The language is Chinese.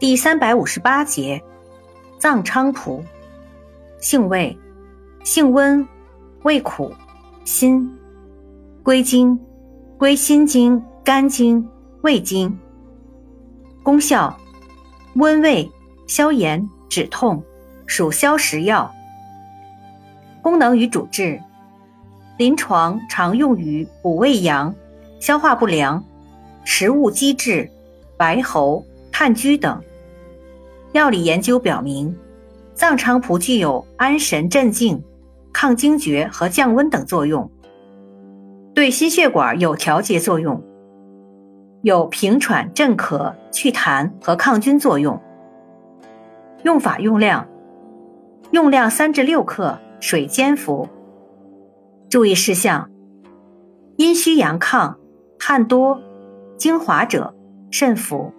第三百五十八节，藏菖蒲，性味，性温，味苦，辛，归经，归心经、肝经、胃经。功效，温胃、消炎、止痛，属消食药。功能与主治，临床常用于补胃阳、消化不良、食物积滞、白喉。炭疽等药理研究表明，藏菖蒲具有安神镇静、抗惊厥和降温等作用，对心血管有调节作用，有平喘镇咳、祛痰和抗菌作用。用法用量：用量三至六克，水煎服。注意事项：阴虚阳亢、汗多、精华者慎服。